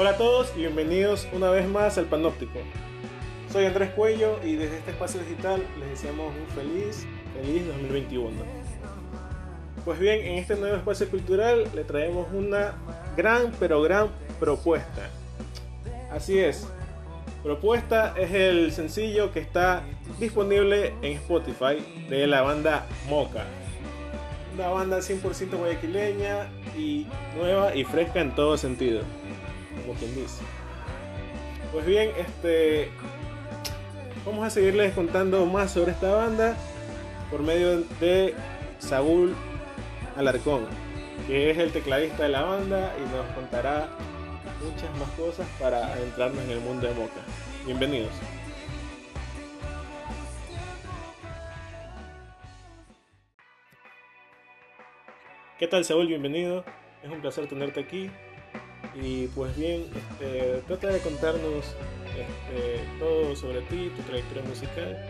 Hola a todos y bienvenidos una vez más al Panóptico. Soy Andrés Cuello y desde este espacio digital les deseamos un feliz, feliz 2021. Pues bien, en este nuevo espacio cultural le traemos una gran pero gran propuesta. Así es, propuesta es el sencillo que está disponible en Spotify de la banda Moca. Una banda 100% guayaquileña y nueva y fresca en todo sentido, como quien dice. Pues bien, este vamos a seguirles contando más sobre esta banda por medio de Saúl Alarcón, que es el tecladista de la banda y nos contará muchas más cosas para adentrarnos en el mundo de Moca. Bienvenidos. ¿Qué tal Saúl? Bienvenido. Es un placer tenerte aquí. Y pues bien, este, trata de contarnos este, todo sobre ti, tu trayectoria musical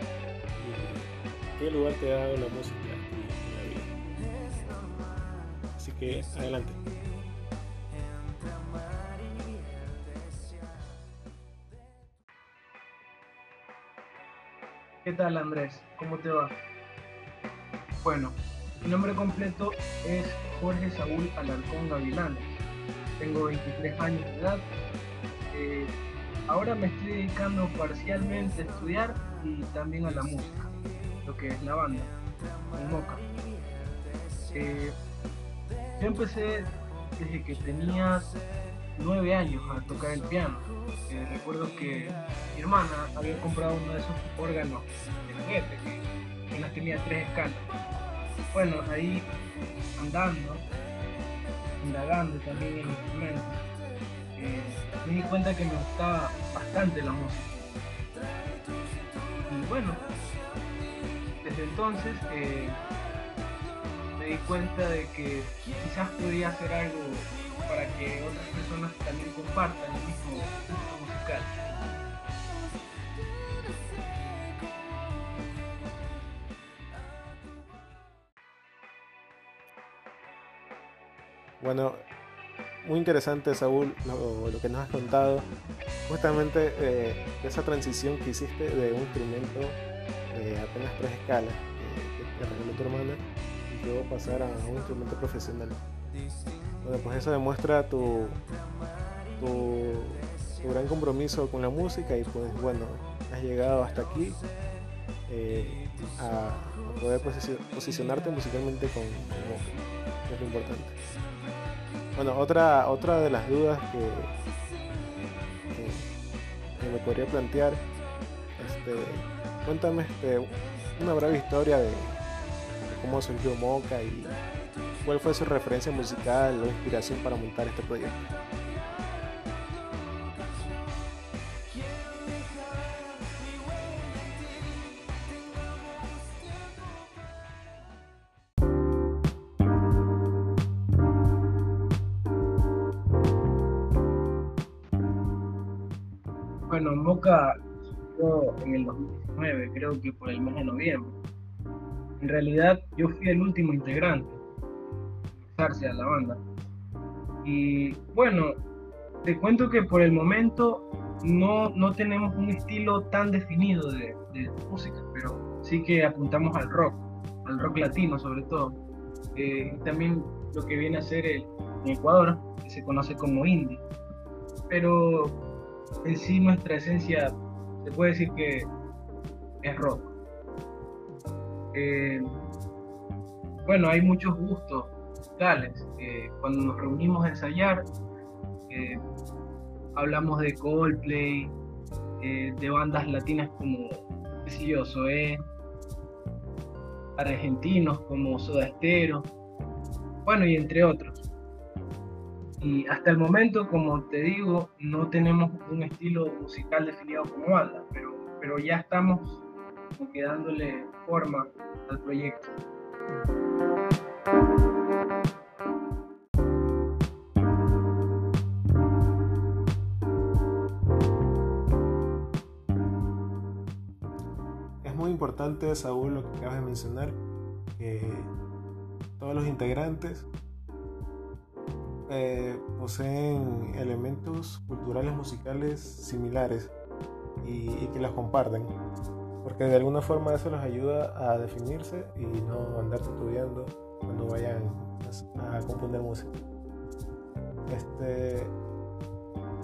y qué lugar te ha dado la música en la vida. Así que adelante. ¿Qué tal Andrés? ¿Cómo te va? Bueno, mi nombre completo es Jorge Saúl Alarcón Gavilanes. Tengo 23 años de edad. Eh, ahora me estoy dedicando parcialmente a estudiar y también a la música, lo que es la banda, en Moca. Eh, yo empecé desde que tenía 9 años a tocar el piano. Eh, recuerdo que mi hermana había comprado uno de esos órganos de juguete que, que las tenía tres escalas. Bueno, ahí andando, indagando también en instrumentos, eh, me di cuenta que me gustaba bastante la música. Y bueno, desde entonces eh, me di cuenta de que quizás podía hacer algo para que otras personas también compartan el mismo musical. Bueno, muy interesante Saúl lo, que nos has contado, justamente eh, esa transición que hiciste de un instrumento de apenas tres escalas que, que regaló tu hermana y luego pasar a un instrumento profesional. Bueno, pues eso demuestra tu, tu, gran compromiso con la música y pues bueno, has llegado hasta aquí eh, a, poder posici- posicionarte musicalmente con, con que es lo importante. Bueno, otra, otra de las dudas que, me podría plantear, este, cuéntame este, una breve historia de, de cómo surgió Moca y cuál fue su referencia musical o inspiración para montar este proyecto. Creo que por el mes de noviembre. En realidad yo fui el último integrante en a la banda. Y bueno, te cuento que por el momento no, no tenemos un estilo tan definido de, de música, pero sí que apuntamos al rock, al rock latino sobre todo. Eh, también lo que viene a ser el, en Ecuador, que se conoce como indie. Pero en sí nuestra esencia se puede decir que es rock. Eh, bueno, hay muchos gustos musicales. Cuando nos reunimos a ensayar, eh, hablamos de Coldplay, eh, de bandas latinas como, qué sé yo, Zoé, argentinos como Soda Stereo, bueno, y entre otros. Y hasta el momento, como te digo, no tenemos un estilo musical definido como banda, pero, pero ya estamos como que dándole forma al proyecto. Es muy importante, Saúl, lo que acabas de mencionar, que todos los integrantes eh, poseen elementos culturales musicales similares y, que las comparten. Porque de alguna forma eso les ayuda a definirse y no andar estudiando cuando vayan a, componer música. Este,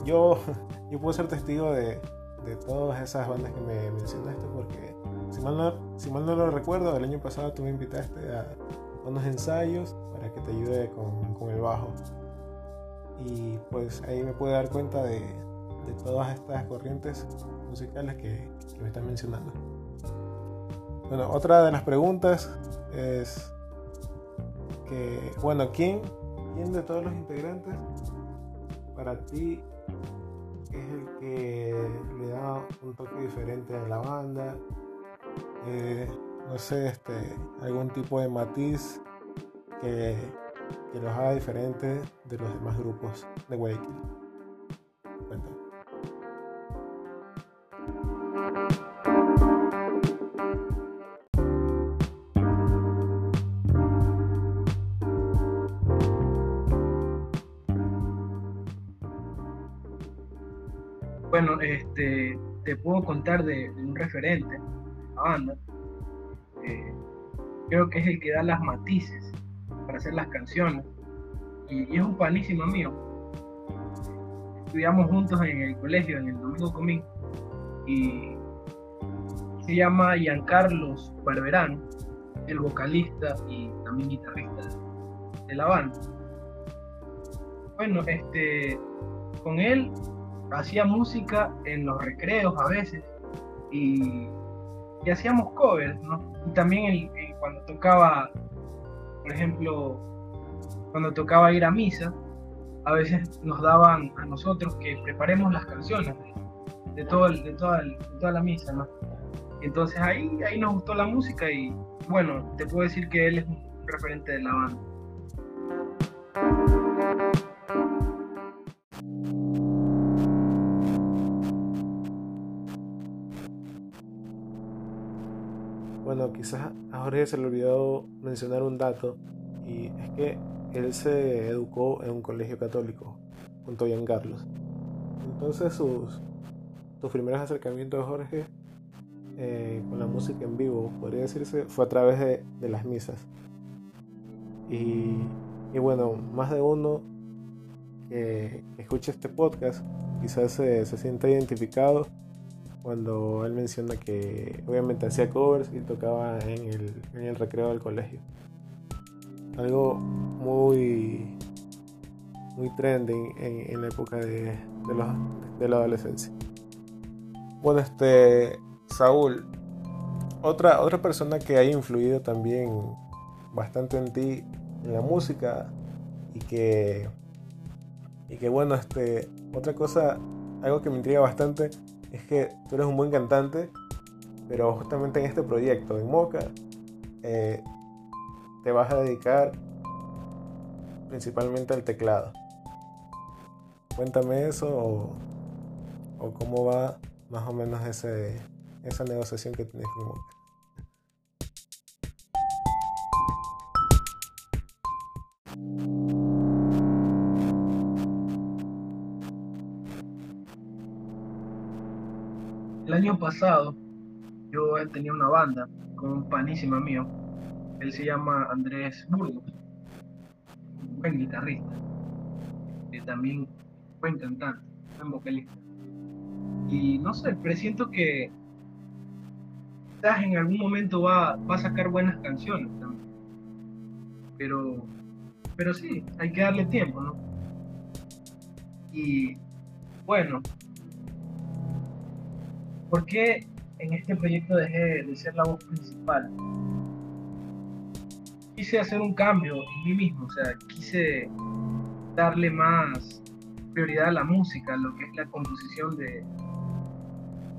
yo, yo puedo ser testigo de, de todas esas bandas que me mencionaste porque si mal, no, si mal no lo recuerdo, el año pasado tú me invitaste a unos ensayos para que te ayude con, con el bajo. Y pues ahí me puedo dar cuenta de, de todas estas corrientes musicales que, me están mencionando. Bueno, otra de las preguntas es que, bueno, ¿quién, quién de todos los integrantes para ti es el que le da un toque diferente a la banda? Eh, no sé, este, algún tipo de matiz que, que los haga diferentes de los demás grupos de Waking. Puedo contar de, de un referente banda, eh, creo que es el que da las matices para hacer las canciones. Y, es un panísimo mío. Estudiamos juntos en el colegio, en el Domingo Comín. Y se llama Giancarlos Barberán, el vocalista y también guitarrista de la banda. Bueno, este, con él hacía música en los recreos a veces y hacíamos covers, ¿no? Y también cuando tocaba, por ejemplo, cuando tocaba ir a misa, a veces nos daban a nosotros que preparemos las canciones de, todo de, toda, toda la misa, ¿no? Entonces ahí, ahí nos gustó la música y bueno, te puedo decir que él es un referente de la banda. Quizás a Jorge se le olvidó mencionar un dato y es que él se educó en un colegio católico junto a Carlos. Entonces sus, sus primeros acercamientos de Jorge eh, con la música en vivo, podría decirse, fue a través de, las misas. Y, bueno, más de uno que, escuche este podcast quizás se, se sienta identificado cuando él menciona que obviamente hacía covers y tocaba en el, en el recreo del colegio. Algo muy, muy trending en, la época de, de la adolescencia. Bueno, este, Saúl, otra, otra persona que ha influido también bastante en ti en la música y que, y que bueno, este, otra cosa, algo que me intriga bastante es que tú eres un buen cantante, pero justamente en este proyecto, en Moca, eh, te vas a dedicar principalmente al teclado. Cuéntame eso o, cómo va más o menos ese, esa negociación que tienes con Moca. El año pasado yo tenía una banda con un panísimo mío. Él se llama Andrés Burgos, buen guitarrista, también buen cantante, buen vocalista. Y no sé, presiento que quizás en algún momento va, va a sacar buenas canciones también. Pero, pero sí, hay que darle tiempo, ¿no? Y bueno, ¿Por qué en este proyecto dejé de ser la voz principal? Quise hacer un cambio en mí mismo, o sea, quise darle más prioridad a la música, lo que es la composición de,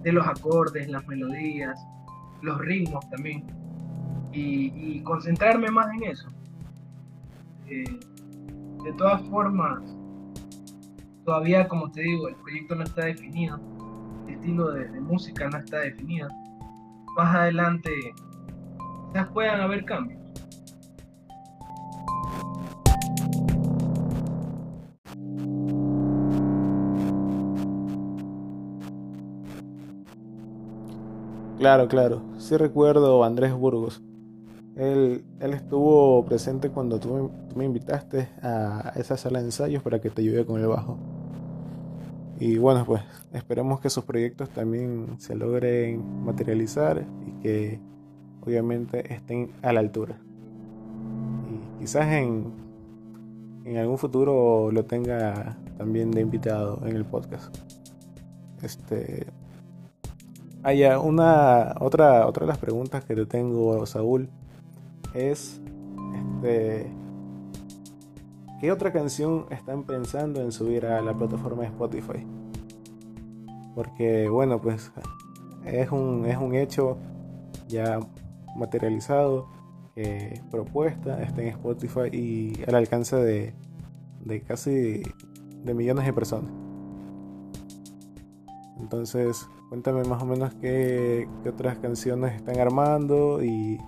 de los acordes, las melodías, los ritmos también, y, concentrarme más en eso. Eh, de todas formas, todavía, como te digo, el proyecto no está definido este estilo de, de música no está definida, más adelante quizás puedan haber cambios. Claro, claro. Sí recuerdo a Andrés Burgos. Él, él estuvo presente cuando tú, tú me invitaste a esa sala de ensayos para que te ayude con el bajo. Y bueno, pues esperemos que sus proyectos también se logren materializar y que obviamente estén a la altura. Y quizás en, en algún futuro lo tenga también de invitado en el podcast. Este, hay una otra otra de las preguntas que te tengo, Saúl, es este ¿Qué otra canción están pensando en subir a la plataforma de Spotify? Porque bueno, pues es un, es un hecho ya materializado que propuesta está en Spotify y al alcance de, de casi de millones de personas. Entonces, cuéntame más o menos qué, otras canciones están armando y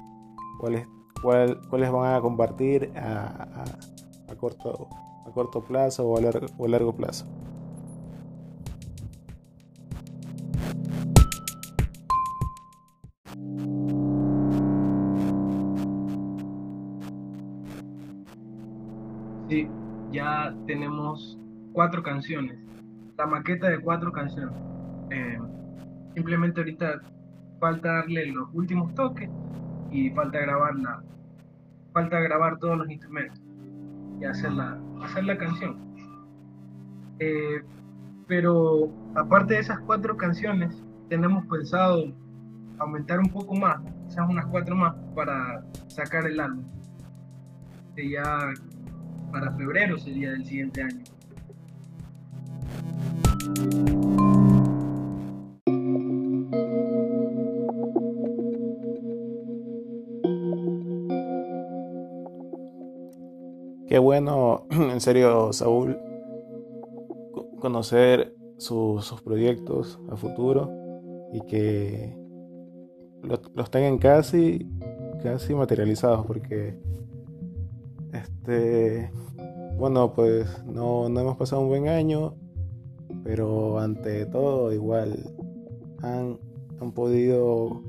cuáles, cuáles van a compartir a, corto, a corto plazo o a largo, o a largo plazo. Sí, ya tenemos cuatro canciones, la maqueta de cuatro canciones. Eh, simplemente ahorita falta darle los últimos toques y falta grabarla, falta grabar todos los instrumentos y hacer la, hacer la canción. Eh, pero aparte de esas cuatro canciones, tenemos pensado aumentar un poco más, quizás unas cuatro más, para sacar el álbum. Que ya para febrero sería del siguiente año. Bueno, en serio, Saúl, conocer sus proyectos a futuro y que los, tengan casi, casi materializados, porque este, bueno, pues no, no hemos pasado un buen año, pero ante todo igual han, han podido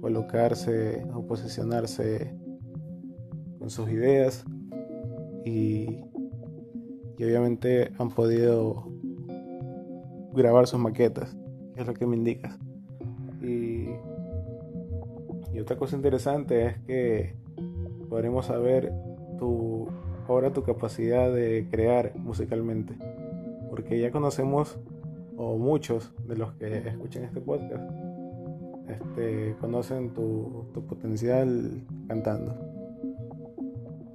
colocarse o posicionarse con sus ideas y, obviamente han podido grabar sus maquetas, es lo que me indicas. Y, y otra cosa interesante es que podremos saber tu, ahora tu capacidad de crear musicalmente, porque ya conocemos, o muchos de los que escuchan este podcast, este, conocen tu, tu potencial cantando.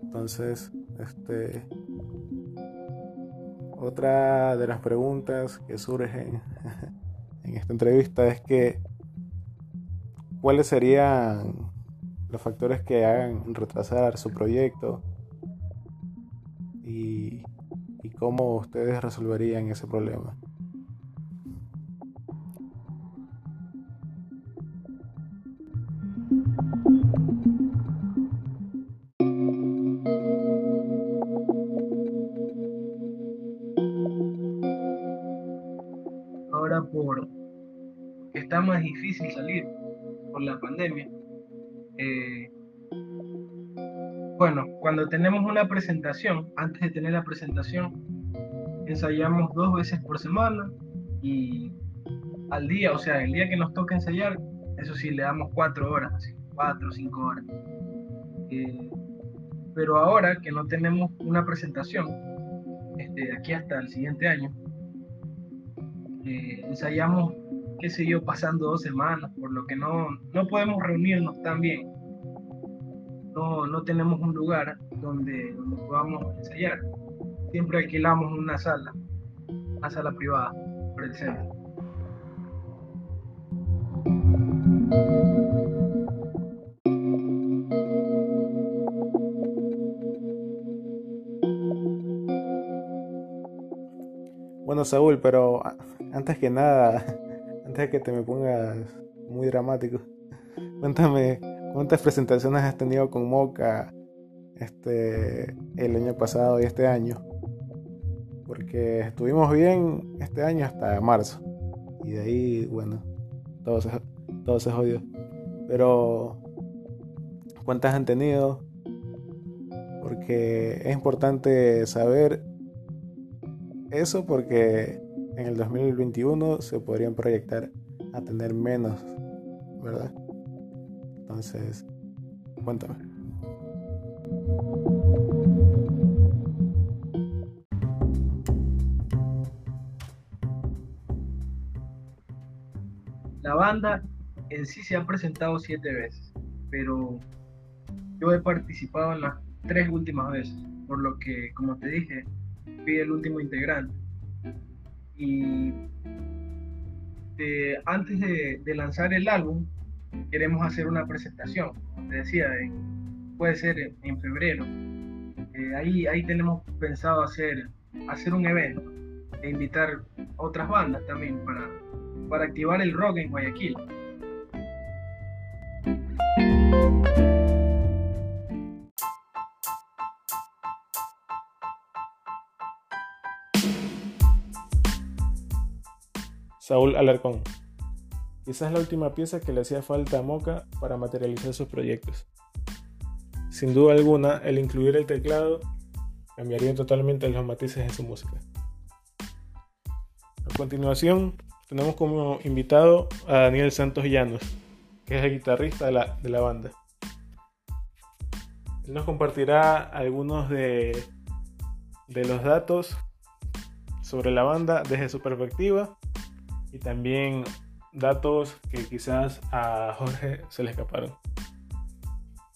Entonces, este, otra de las preguntas que surgen en esta entrevista es que cuáles serían los factores que hagan retrasar su proyecto y, y cómo ustedes resolverían ese problema. Más difícil salir por la pandemia. Eh, bueno, cuando tenemos una presentación, antes de tener la presentación, ensayamos dos veces por semana y al día, o sea, el día que nos toca ensayar, eso sí, le damos cuatro horas, así, cuatro o cinco horas. Eh, pero ahora que no tenemos una presentación, este, aquí hasta el siguiente año, eh, ensayamos qué sé yo, pasando dos semanas, por lo que no, no podemos reunirnos tan bien. No, no tenemos un lugar donde, donde podamos ensayar. Siempre alquilamos una sala, una sala privada por el centro. Bueno, Saúl, pero antes que nada, que te me pongas muy dramático, cuéntame cuántas presentaciones has tenido con Moca este, el año pasado y este año. Porque estuvimos bien este año hasta marzo. Y de ahí, bueno, todo se, todo se jodió. Pero, ¿cuántas han tenido? Porque es importante saber eso porque en el 2021 se podrían proyectar a tener menos, ¿verdad? Entonces, cuéntame. La banda en sí se ha presentado siete veces, pero yo he participado en las tres últimas veces, por lo que, como te dije, fui el último integrante. Y antes de, lanzar el álbum, queremos hacer una presentación, como te decía, puede ser en, febrero. Eh, ahí, ahí tenemos pensado hacer, hacer un evento e invitar otras bandas también para para activar el rock en Guayaquil. Saúl Alarcón. Quizás la última pieza que le hacía falta a Moca para materializar sus proyectos. Sin duda alguna, el incluir el teclado cambiaría totalmente los matices de su música. A continuación, tenemos como invitado a Daniel Santos Llanos, que es el guitarrista de la, banda. Él nos compartirá algunos de, de los datos sobre la banda desde su perspectiva y también datos que quizás a Jorge se le escaparon.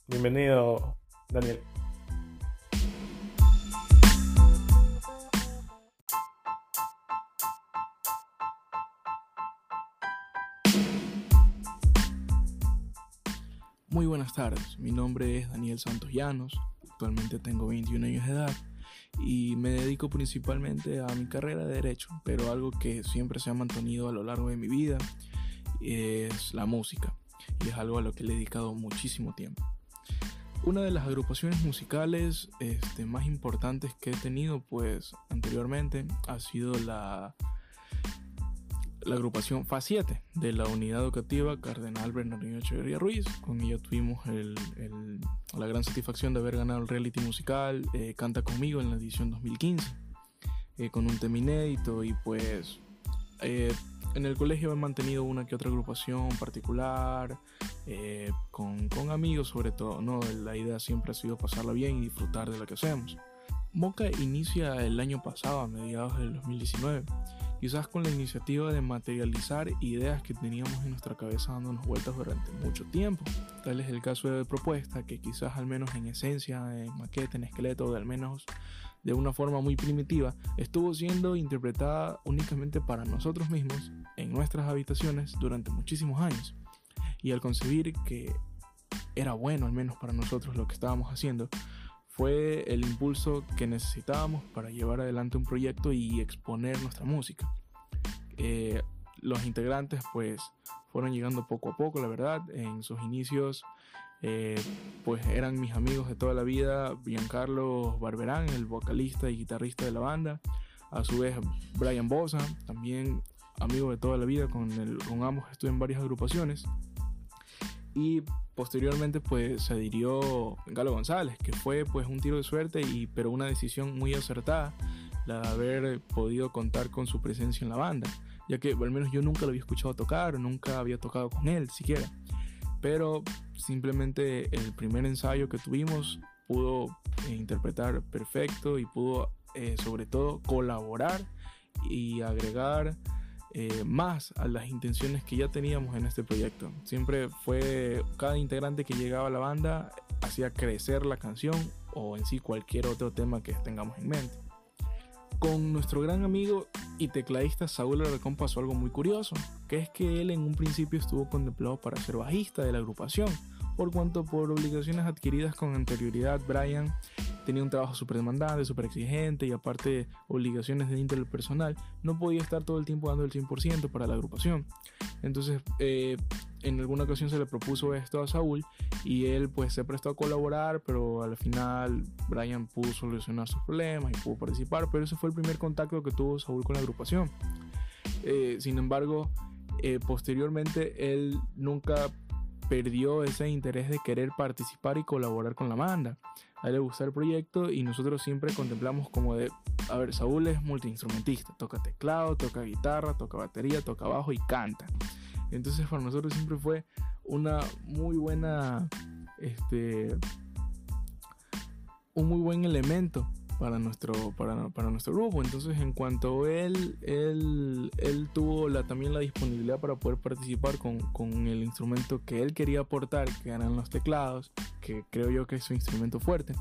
Bienvenido, Daniel. Muy buenas tardes, mi nombre es Daniel Santos Llanos, actualmente tengo 21 años de edad y me dedico principalmente a mi carrera de derecho, pero algo que siempre se ha mantenido a lo largo de mi vida es la música y es algo a lo que le he dedicado muchísimo tiempo. Una de las agrupaciones musicales este, más importantes que he tenido pues anteriormente ha sido la la agrupación FA 7 de la unidad educativa Cardenal Bernardino Echeverría Ruiz. Con ella tuvimos la gran satisfacción de haber ganado el reality musical eh, Canta conmigo en la edición 2015, eh, con un tema inédito y pues eh, en el colegio he mantenido una que otra agrupación particular, con, amigos sobre todo, ¿no? La idea siempre ha sido pasarla bien y disfrutar de lo que hacemos. Moca inicia el año pasado, a mediados del 2019 quizás con la iniciativa de materializar ideas que teníamos en nuestra cabeza dándonos vueltas durante mucho tiempo. Tal es el caso de propuesta que quizás al menos en esencia, en maqueta, en esqueleto, de al menos de una forma muy primitiva, estuvo siendo interpretada únicamente para nosotros mismos en nuestras habitaciones durante muchísimos años. Y al concebir que era bueno al menos para nosotros lo que estábamos haciendo, fue el impulso que necesitábamos para llevar adelante un proyecto y exponer nuestra música. Eh, los integrantes pues fueron llegando poco a poco, la verdad, en sus inicios eh, pues eran mis amigos de toda la vida, Giancarlo Barberán, el vocalista y guitarrista de la banda, a su vez Brian Bosa, también amigo de toda la vida, con, el, con ambos estuve en varias agrupaciones, y posteriormente pues se adhirió Galo González, que fue pues un tiro de suerte y pero una decisión muy acertada la de haber podido contar con su presencia en la banda, ya que al menos yo nunca lo había escuchado tocar, nunca había tocado con él siquiera. Pero simplemente el primer ensayo que tuvimos pudo eh, interpretar perfecto y pudo eh, sobre todo colaborar y agregar eh, más a las intenciones que ya teníamos en este proyecto. Siempre fue cada integrante que llegaba a la banda hacía crecer la canción o en sí cualquier otro tema que tengamos en mente. Con nuestro gran amigo y tecladista Saúl Alarcón pasó algo muy curioso, que es que él en un principio estuvo contemplado para ser bajista de la agrupación, por cuanto por obligaciones adquiridas con anterioridad Brian tenía un trabajo súper demandante, súper exigente y aparte obligaciones de índole personal, no podía estar todo el tiempo dando el 100% para la agrupación. Entonces, eh, en alguna ocasión se le propuso esto a Saúl y él pues se prestó a colaborar, pero al final Brian pudo solucionar sus problemas y pudo participar, pero ese fue el primer contacto que tuvo Saúl con la agrupación. Eh, sin embargo, eh, posteriormente él nunca perdió ese interés de querer participar y colaborar con la banda. A él le gusta el proyecto y nosotros siempre contemplamos como de, a ver, Saúl es multiinstrumentista, toca teclado, toca guitarra, toca batería, toca bajo y canta. Entonces para nosotros siempre fue una muy buena, este, un muy buen elemento para nuestro, para, para, nuestro grupo. Entonces, en cuanto él, él, él tuvo la, también la disponibilidad para poder participar con, con, el instrumento que él quería aportar, que eran los teclados, que creo yo que es su instrumento fuerte,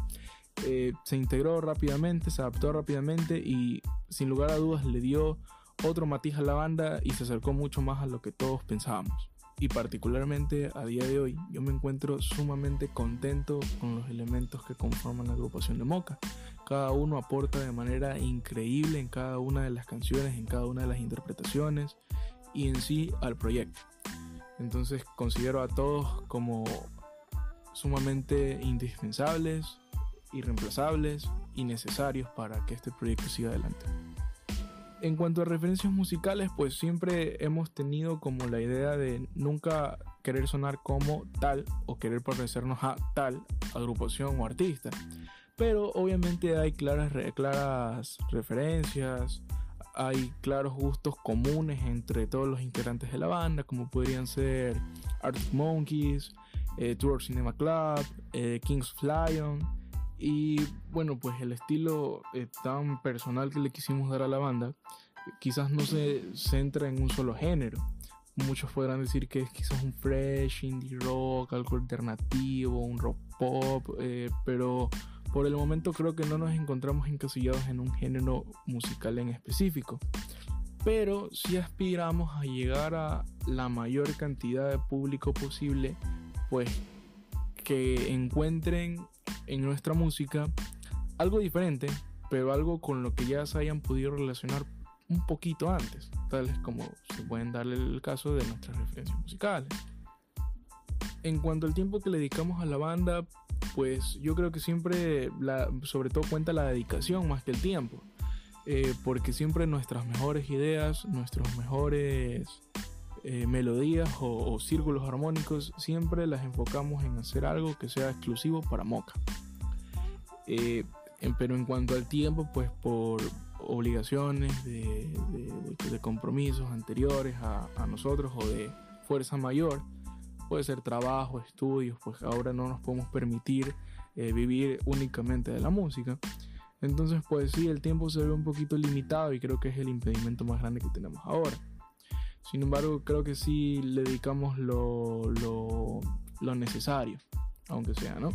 eh, se integró rápidamente, se adaptó rápidamente y sin lugar a dudas le dio otro matiz a la banda y se acercó mucho más a lo que todos pensábamos. Y particularmente a día de hoy yo me encuentro sumamente contento con los elementos que conforman la agrupación de Moca. Cada uno aporta de manera increíble en cada una de las canciones, en cada una de las interpretaciones y en sí al proyecto. Entonces considero a todos como sumamente indispensables, irreemplazables y necesarios para que este proyecto siga adelante. En cuanto a referencias musicales, pues siempre hemos tenido como la idea de nunca querer sonar como tal o querer parecernos a tal agrupación o artista. Pero obviamente hay claras, claras referencias, hay claros gustos comunes entre todos los integrantes de la banda, como podrían ser Arctic Monkeys, eh, Tour Cinema Club, eh, Kings of Lion. Y bueno, pues el estilo eh, tan personal que le quisimos dar a la banda quizás no se centra en un solo género. Muchos podrán decir que es quizás un fresh, indie rock, algo alternativo, un rock pop, pero por el momento creo que no nos encontramos encasillados en un género musical en específico. Pero si aspiramos a llegar a la mayor cantidad de público posible pues que encuentren en nuestra música algo diferente, pero algo con lo que ya se hayan podido relacionar un poquito antes, tales como se pueden darle el caso de nuestras referencias musicales. En cuanto al tiempo que le dedicamos a la banda, pues yo creo que siempre, sobre todo cuenta la dedicación más que el tiempo, eh, porque siempre nuestras mejores ideas, nuestros mejores eh, melodías o, círculos armónicos, siempre las enfocamos en hacer algo que sea exclusivo para Moca. Eh, pero en cuanto al tiempo, pues por obligaciones de, compromisos anteriores a, nosotros o de fuerza mayor, puede ser trabajo, estudios, pues ahora no nos podemos permitir eh, vivir únicamente de la música. Entonces, pues sí, el tiempo se ve un poquito limitado y creo que es el impedimento más grande que tenemos ahora. Sin embargo, creo que sí le dedicamos lo, lo, necesario, aunque sea, ¿no?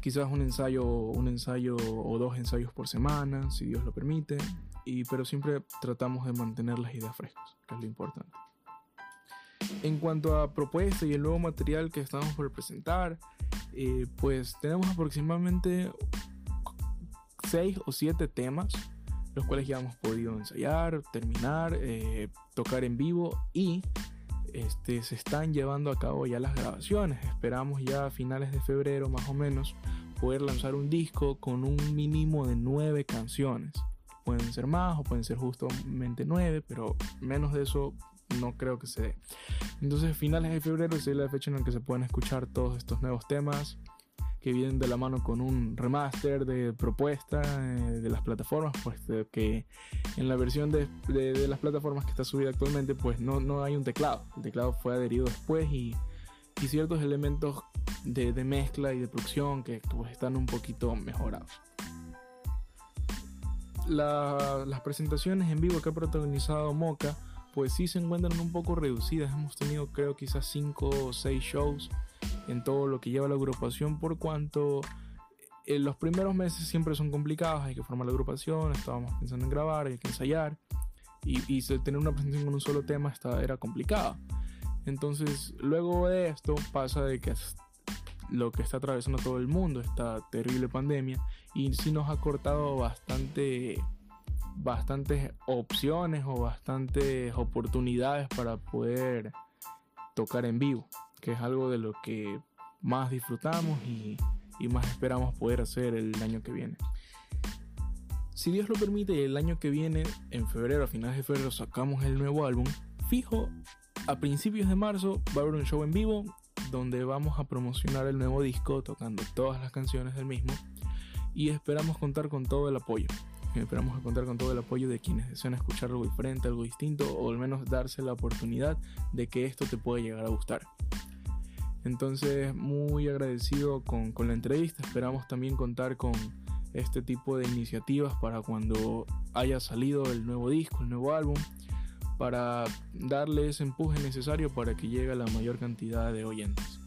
Quizás un ensayo, un ensayo o dos ensayos por semana, si Dios lo permite, y, pero siempre tratamos de mantener las ideas frescas, que es lo importante. En cuanto a propuesta y el nuevo material que estamos por presentar, eh, pues tenemos aproximadamente 6 o 7 temas los cuales ya hemos podido ensayar, terminar, eh, tocar en vivo y este, se están llevando a cabo ya las grabaciones. Esperamos ya a finales de febrero más o menos poder lanzar un disco con un mínimo de nueve canciones. Pueden ser más o pueden ser justamente nueve, pero menos de eso no creo que se dé. Entonces finales de febrero es la fecha en la que se pueden escuchar todos estos nuevos temas que vienen de la mano con un remaster de propuesta eh, de las plataformas, pues que en la versión de, las plataformas que está subida actualmente, pues no, no hay un teclado. El teclado fue adherido después y, ciertos elementos de, de, mezcla y de producción que pues, están un poquito mejorados. las presentaciones en vivo que ha protagonizado Moca, pues sí se encuentran un poco reducidas. Hemos tenido creo quizás 5 o 6 shows en todo lo que lleva la agrupación por cuanto en eh, los primeros meses siempre son complicados, hay que formar la agrupación, estábamos pensando en grabar, hay que ensayar y, tener una presentación con un solo tema era complicado. Entonces luego de esto pasa de que lo que está atravesando todo el mundo, esta terrible pandemia, y sí nos ha cortado bastante bastantes opciones o bastantes oportunidades para poder tocar en vivo que es algo de lo que más disfrutamos y, más esperamos poder hacer el año que viene. Si Dios lo permite, el año que viene, en febrero, a finales de febrero, sacamos el nuevo álbum, fijo, a principios de marzo va a haber un show en vivo donde vamos a promocionar el nuevo disco tocando todas las canciones del mismo y esperamos contar con todo el apoyo. Esperamos contar con todo el apoyo de quienes desean escuchar algo diferente, algo distinto o al menos darse la oportunidad de que esto te pueda llegar a gustar. Entonces, muy agradecido con, con la entrevista. Esperamos también contar con este tipo de iniciativas para cuando haya salido el nuevo disco, el nuevo álbum, para darle ese empuje necesario para que llegue a la mayor cantidad de oyentes.